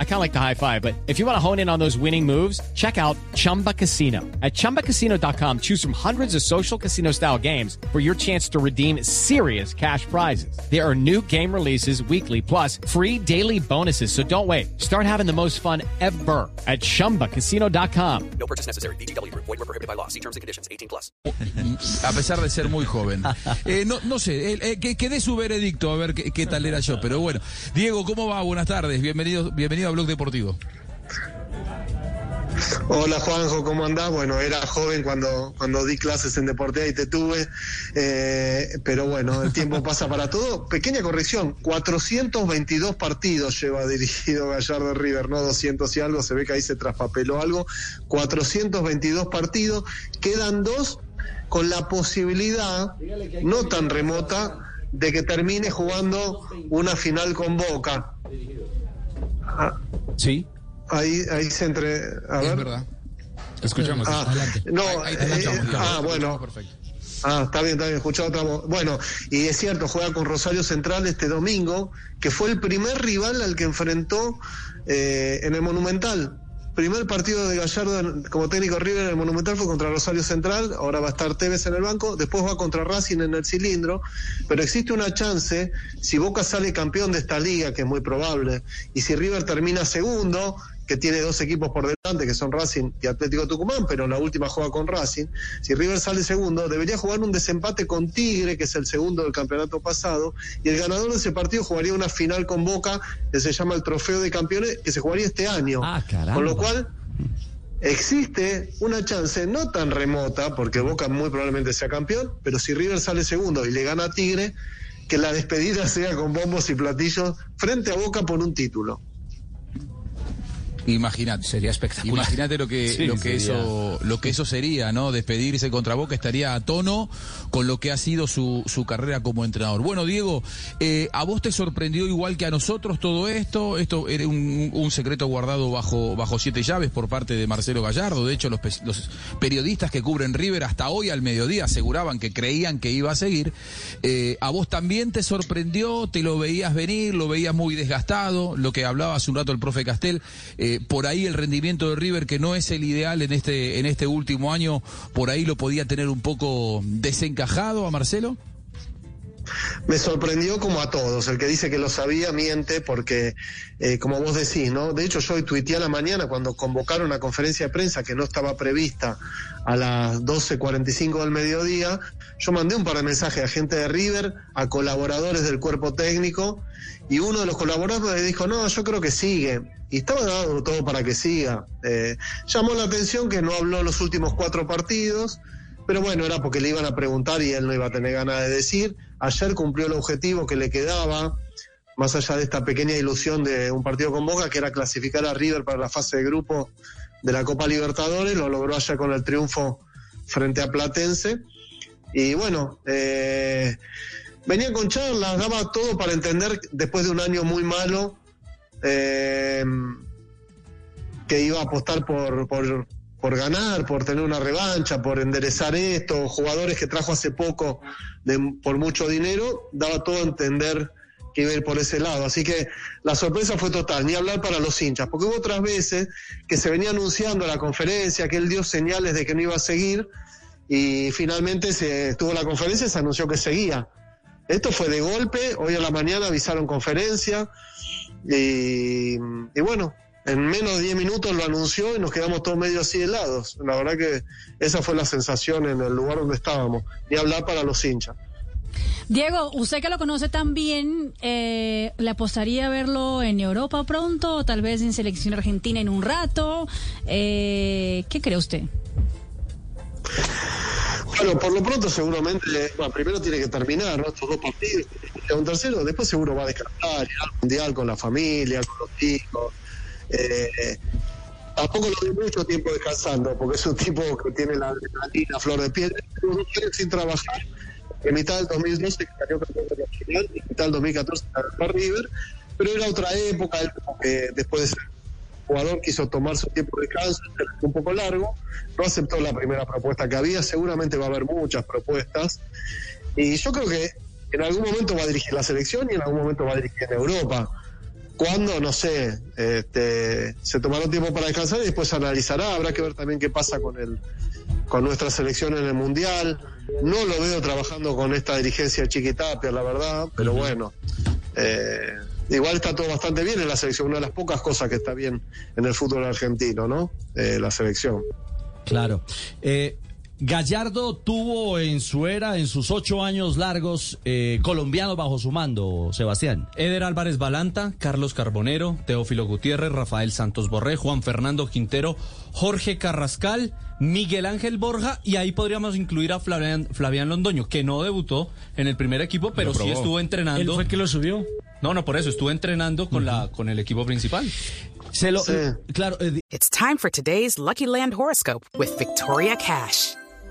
I kind of like the high five, but if you want to hone in on those winning moves, check out Chumba Casino. At ChumbaCasino.com, choose from hundreds of social casino style games for your chance to redeem serious cash prizes. There are new game releases weekly, plus free daily bonuses. So don't wait. Start having the most fun ever at ChumbaCasino.com. No purchase necessary. BGW. Void were prohibited by law. See terms and conditions. 18 plus. A pesar de ser muy joven. Eh, no, no sé, eh, eh, que, que dé su veredicto a ver qué, qué tal era yo, pero bueno. Diego, ¿cómo va? Buenas tardes. Bienvenido, bienvenido a Blog Deportivo. Hola Juanjo, ¿cómo andás? Bueno, era joven cuando, cuando di clases en Deportea y te tuve, eh, pero bueno, el tiempo pasa para todo. Pequeña corrección, 422 partidos lleva dirigido Gallardo River, no 200 y algo, se ve que ahí se traspapeló algo. 422 partidos, quedan dos con la posibilidad, no tan remota, de que termine jugando una final con Boca. Ah, Sí, ahí, ahí se entre. A es ver. verdad. Escuchamos. Ah, Adelante. no, Ahí- ahí te eh, ah, bueno. Perfecto. Ah, está bien, está bien, escuchado otra voz. Bueno, y es cierto, juega con Rosario Central este domingo, que fue el primer rival al que enfrentó eh, en el Monumental. Primer partido de Gallardo como técnico River en el Monumental fue contra Rosario Central, ahora va a estar Tevez en el banco, después va contra Racing en el cilindro, pero existe una chance, si Boca sale campeón de esta liga, que es muy probable, y si River termina segundo, que tiene dos equipos por delante, que son Racing y Atlético Tucumán, pero en la última juega con Racing. Si River sale segundo, debería jugar un desempate con Tigre, que es el segundo del campeonato pasado, y el ganador de ese partido jugaría una final con Boca, que se llama el Trofeo de Campeones, que se jugaría este año. Ah. Con lo cual, existe una chance no tan remota, porque Boca muy probablemente sea campeón, pero si River sale segundo y le gana a Tigre, que la despedida sea con bombos y platillos frente a Boca por un título. Imagínate. Sería espectacular. Imagínate lo que, Sí, lo que eso, lo que eso sería, ¿no? Despedirse contra Boca estaría a tono con lo que ha sido su, su carrera como entrenador. Bueno, Diego, eh, ¿a vos te sorprendió igual que a nosotros todo esto? Esto era un, un secreto guardado bajo, bajo siete llaves por parte de Marcelo Gallardo. De hecho, los, los periodistas que cubren River hasta hoy al mediodía aseguraban que creían que iba a seguir. Eh, ¿A vos también te sorprendió? ¿Te lo veías venir? ¿Lo veías muy desgastado? Lo que hablaba hace un rato el profe Castel, eh, por ahí el rendimiento de River, que no es el ideal en este, en este último año, por ahí lo podía tener un poco desencajado a Marcelo. Me sorprendió como a todos. El que dice que lo sabía miente porque, eh, como vos decís, ¿no? De hecho, yo hoy tuiteé a la mañana cuando convocaron una conferencia de prensa que no estaba prevista a las 12.45 del mediodía. Yo mandé un par de mensajes a gente de River, a colaboradores del cuerpo técnico, y uno de los colaboradores dijo, no, yo creo que sigue. Y estaba dado todo para que siga. Eh, llamó la atención que no habló los últimos cuatro partidos. Pero bueno, era porque le iban a preguntar y él no iba a tener ganas de decir. Ayer cumplió el objetivo que le quedaba, más allá de esta pequeña ilusión de un partido con Boca, que era clasificar a River para la fase de grupo de la Copa Libertadores. Lo logró ayer con el triunfo frente a Platense. Y bueno, eh, venía con charlas, daba todo para entender, después de un año muy malo, eh, que iba a apostar por, por, por ganar, por tener una revancha, por enderezar esto, jugadores que trajo hace poco de, por mucho dinero, daba todo a entender que iba a ir por ese lado. Así que la sorpresa fue total, ni hablar para los hinchas, porque hubo otras veces que se venía anunciando la conferencia, que él dio señales de que no iba a seguir, y finalmente se estuvo la conferencia y se anunció que seguía. Esto fue de golpe, hoy a la mañana avisaron conferencia, y, y bueno, en menos de 10 minutos lo anunció y nos quedamos todos medio así helados. La verdad que esa fue la sensación en el lugar donde estábamos, ni hablar para los hinchas. Diego, usted que lo conoce tan bien, eh, ¿le apostaría a verlo en Europa pronto? O tal vez en selección argentina en un rato. Eh, ¿Qué cree usted? Bueno, por lo pronto seguramente, bueno, primero tiene que terminar ¿no? estos dos partidos, un tercero, después seguro va a descansar, ir al mundial con la familia, con los hijos. Eh, tampoco lo vi mucho tiempo descansando, porque es un tipo que tiene la adrenalina, flor de piel, sin trabajar, en mitad del 2012 que salió campeón de la final, y en mitad del 2014 para River, pero era otra época, después de ser jugador quiso tomar su tiempo de descanso, un poco largo, no aceptó la primera propuesta que había, seguramente va a haber muchas propuestas, y yo creo que en algún momento va a dirigir la selección y en algún momento va a dirigir Europa. ¿Cuándo? No sé. Este, se tomará tiempo para descansar y después analizará. Habrá que ver también qué pasa con el, con nuestra selección en el Mundial. No lo veo trabajando con esta dirigencia chiquitapia, la verdad, pero bueno. Eh, igual está todo bastante bien en la selección, una de las pocas cosas que está bien en el fútbol argentino, ¿no? Eh, la selección. Claro. Eh, Gallardo tuvo en su era, en sus ocho años largos, eh, colombianos bajo su mando, Sebastián. Eder Álvarez Balanta, Carlos Carbonero, Teófilo Gutiérrez, Rafael Santos Borré, Juan Fernando Quintero, Jorge Carrascal, Miguel Ángel Borja y ahí podríamos incluir a Flavián, Flavián Londoño, que no debutó en el primer equipo, pero sí estuvo entrenando. ¿Él fue el que lo subió? No, no, por eso, estuvo entrenando con, la, con el equipo principal. Se lo, Sí. eh, claro, eh, It's time for today's Lucky Land horoscope with Victoria Cash.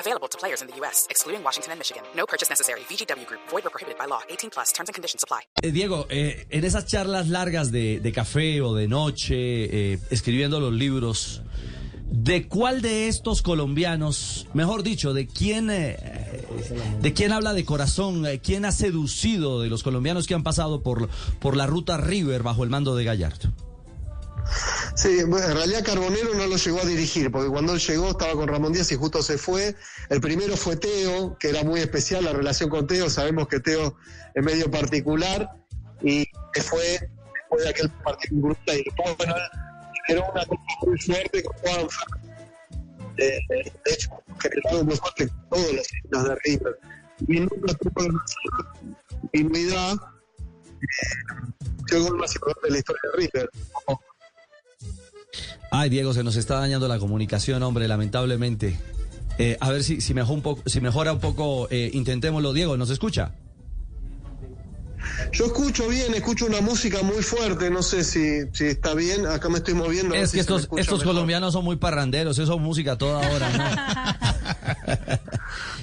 Available to players in the U.S., excluding Washington and Michigan. No purchase necessary. VGW Group, void or prohibited by law. 18 plus terms and conditions apply. eh, Diego, eh, en esas charlas largas de, de café o de noche, eh, escribiendo los libros, ¿de cuál de estos colombianos, mejor dicho, de quién, eh, de quién habla de corazón, eh, quién ha seducido de los colombianos que han pasado por, por la ruta River bajo el mando de Gallardo? Sí, en realidad Carbonero no lo llegó a dirigir, porque cuando él llegó estaba con Ramón Díaz y justo se fue. El primero fue Teo, que era muy especial la relación con Teo, sabemos que Teo es medio particular, y que fue después de aquel partido. Y después, bueno, generó una cosa muy fuerte con Juanfer. Eh, eh, de hecho, generado muy fuerte con todos los hinchas de River. Y nunca tuvo una continuidad. Eh, el gol más importante de la historia de River. Ay, Diego, se nos está dañando la comunicación, hombre, lamentablemente. Eh, a ver si, si, mejor un poco, si mejora un poco, eh, intentémoslo. Diego, ¿nos escucha? Yo escucho bien, escucho una música muy fuerte, no sé si, si está bien, acá me estoy moviendo. Es si que me estos, estos colombianos son muy parranderos, eso es música toda hora, ¿no?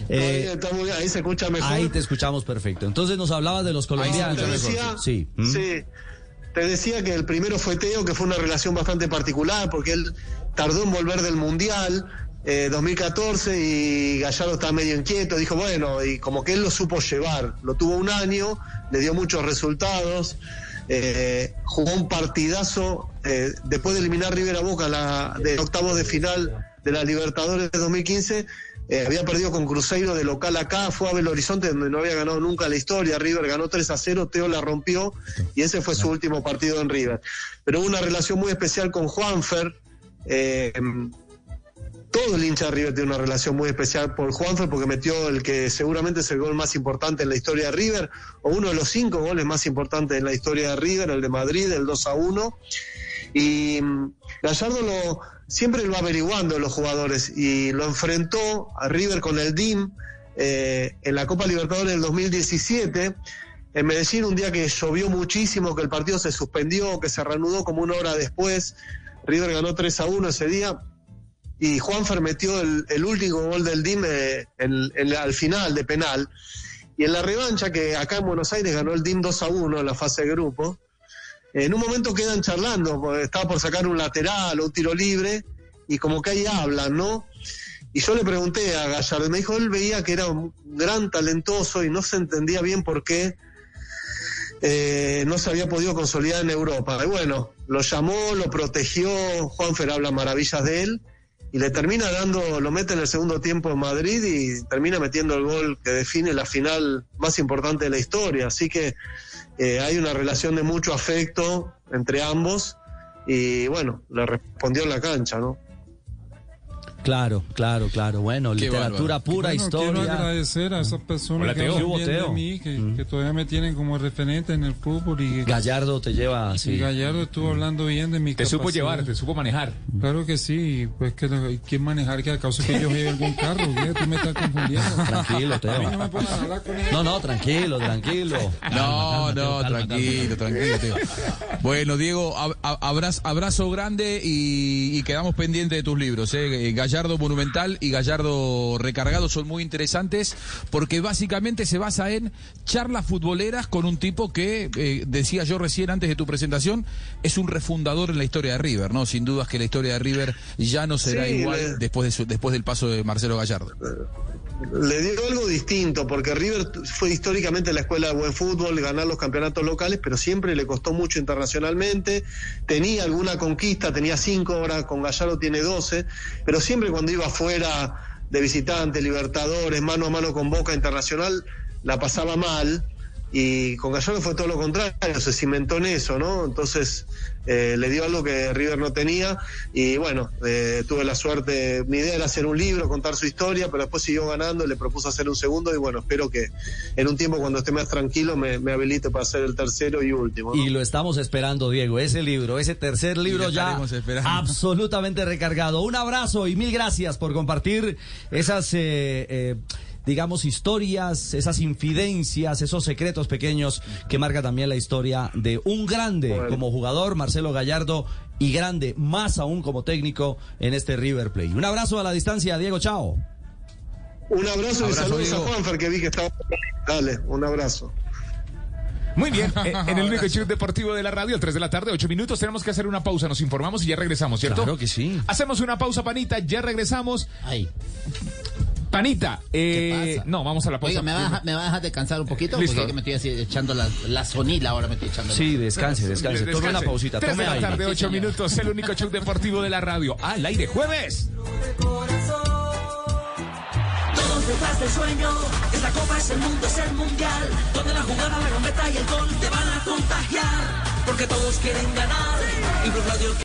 Eh, bien, está muy bien, ahí se escucha mejor. ahí te escuchamos perfecto. Entonces nos hablabas de los colombianos. decía, Sí. ¿Mm? sí, te decía que el primero fue Teo, que fue una relación bastante particular, porque él tardó en volver del Mundial. eh, 2014 y Gallardo estaba medio inquieto, dijo bueno, y como que él lo supo llevar, lo tuvo un año, le dio muchos resultados, eh, jugó un partidazo eh, después de eliminar River a Boca la, de octavos de final de la Libertadores de 2015. Eh, había perdido con Cruzeiro de local acá, fue a Belo Horizonte donde no había ganado nunca la historia, River ganó 3 a 0, Teo la rompió y ese fue su último partido en River. Pero hubo una relación muy especial con Juanfer, eh, todo el hincha de River tiene una relación muy especial por Juanfer porque metió el que seguramente es el gol más importante en la historia de River, o uno de los cinco goles más importantes en la historia de River, el de Madrid, el 2 a 1. Y mm, Gallardo lo, siempre lo averiguando los jugadores y lo enfrentó a River con el DIM eh, en la Copa Libertadores del 2017. En Medellín, un día que llovió muchísimo, que el partido se suspendió, que se reanudó como una hora después. River ganó 3 a 1 ese día y Juanfer metió el, el último gol del DIM eh, en- en- al final de penal. Y en la revancha, que acá en Buenos Aires ganó el DIM 2 a 1 en la fase de grupo, en un momento quedan charlando, estaba por sacar un lateral o un tiro libre, y como que ahí hablan, ¿no? Y yo le pregunté a Gallardo, me dijo, él veía que era un gran talentoso y no se entendía bien por qué eh, no se había podido consolidar en Europa. Y bueno, lo llamó, lo protegió, Juanfer habla maravillas de él, y le termina dando, lo mete en el segundo tiempo en Madrid y termina metiendo el gol que define la final más importante de la historia. Así que eh, hay una relación de mucho afecto entre ambos y bueno, le respondió en la cancha, ¿no? Claro, claro, claro. Bueno, Qué literatura bárbaro. pura, Bueno, Quiero historia. agradecer a esas personas Hola, que Teo. hablan ¿Qué hubo, bien de mí, que, Mm. que todavía me tienen como referente en el fútbol y Gallardo te lleva y así. Gallardo estuvo hablando bien de mi Te supo llevar, te supo manejar. Claro que sí, pues que lo- ¿quién manejar que a causa que yo lleve algún carro? ¿qué? Tú me estás confundiendo. Tranquilo, no Teo. me pongan a hablar con él. No, no, tranquilo, tranquilo. No, no, tranquilo, tranquilo, Teo. Bueno, Diego, ab- ab- abrazo, abrazo grande y, y quedamos pendientes de tus libros. ¿eh? Gallardo Monumental y Gallardo Recargado son muy interesantes porque básicamente se basa en charlas futboleras con un tipo que, eh, decía yo recién antes de tu presentación, es un refundador en la historia de River, ¿no? Sin dudas que la historia de River ya no será Sí, igual después, de su- después del paso de Marcelo Gallardo. Le dio algo distinto, porque River fue históricamente la escuela de buen fútbol, ganar los campeonatos locales, pero siempre le costó mucho internacionalmente. Tenía alguna conquista, tenía cinco, ahora con Gallardo tiene doce, pero siempre cuando iba fuera de visitante, Libertadores, mano a mano con Boca Internacional, la pasaba mal. Y con Gallardo fue todo lo contrario, se cimentó en eso, ¿no? Entonces eh, le dio algo que River no tenía y bueno, eh, tuve la suerte, mi idea era hacer un libro, contar su historia, pero después siguió ganando, le propuso hacer un segundo y bueno, espero que en un tiempo cuando esté más tranquilo me, me habilite para hacer el tercero y último. ¿no? Y lo estamos esperando, Diego. Ese libro, ese tercer libro lo ya esperando. absolutamente recargado. Un abrazo y mil gracias por compartir esas, eh, eh, digamos, historias, esas infidencias, esos secretos pequeños que marca también la historia de un grande Bueno. como jugador, Marcelo Gallardo, y grande más aún como técnico en este River Plate. Un abrazo a la distancia, Diego. Chao. Un abrazo, y Abrazo, saludos Diego. a Juanfer que vi que estaba... Dale, un abrazo. Muy bien, eh, en el único show deportivo de la radio, 3 de la tarde, 8 minutos, tenemos que hacer una pausa, nos informamos y ya regresamos, ¿cierto? Claro que sí. Hacemos una pausa, Panita, ya regresamos. Ay, Panita, eh, ¿Qué pasa? no, vamos a la pausa. oiga, ¿me va, a, dejar- ¿me va a dejar descansar un poquito? Listo. Porque es que me estoy así echando la, la sonila ahora, me estoy echando. la- Sí, descanse, descanse. Tome una pausita, 3 tome de la aire. tarde, 8 minutos, el único show deportivo de la radio. Al aire, jueves. Todos detrás del sueño, esta copa es el mundo, es el mundial, donde la jugada, la gambeta y el gol te van a contagiar, porque todos quieren ganar, y Blue Radio